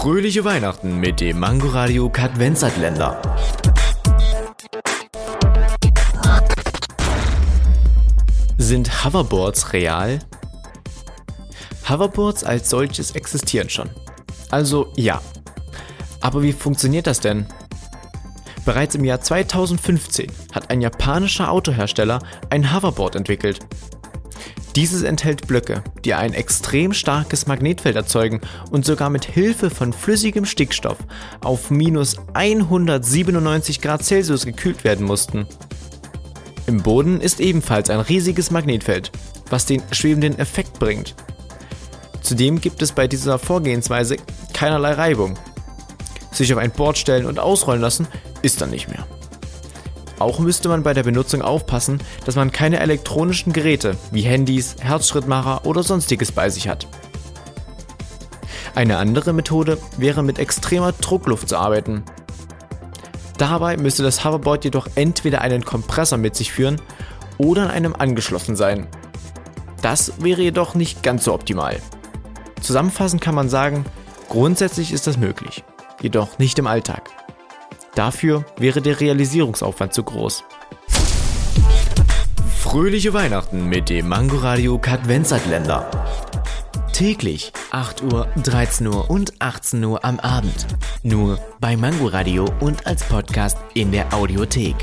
Fröhliche Weihnachten mit dem Mangoradio Kadvenzatländer. Sind Hoverboards real? Hoverboards als solches existieren schon. Also ja. Aber wie funktioniert das denn? Bereits im Jahr 2015 hat ein japanischer Autohersteller ein Hoverboard entwickelt. Dieses enthält Blöcke, die ein extrem starkes Magnetfeld erzeugen und sogar mit Hilfe von flüssigem Stickstoff auf minus 197 Grad Celsius gekühlt werden mussten. Im Boden ist ebenfalls ein riesiges Magnetfeld, was den schwebenden Effekt bringt. Zudem gibt es bei dieser Vorgehensweise keinerlei Reibung. Sich auf ein Board stellen und ausrollen lassen ist dann nicht mehr. Auch müsste man bei der Benutzung aufpassen, dass man keine elektronischen Geräte wie Handys, Herzschrittmacher oder sonstiges bei sich hat. Eine andere Methode wäre mit extremer Druckluft zu arbeiten. Dabei müsste das Hoverboard jedoch entweder einen Kompressor mit sich führen oder an einem angeschlossen sein. Das wäre jedoch nicht ganz so optimal. Zusammenfassend kann man sagen, grundsätzlich ist das möglich, jedoch nicht im Alltag. Dafür wäre der Realisierungsaufwand zu groß. Fröhliche Weihnachten mit dem Mangoradio Kadvenzatländer. Täglich 8 Uhr, 13 Uhr und 18 Uhr am Abend. Nur bei Mangoradio und als Podcast in der Audiothek.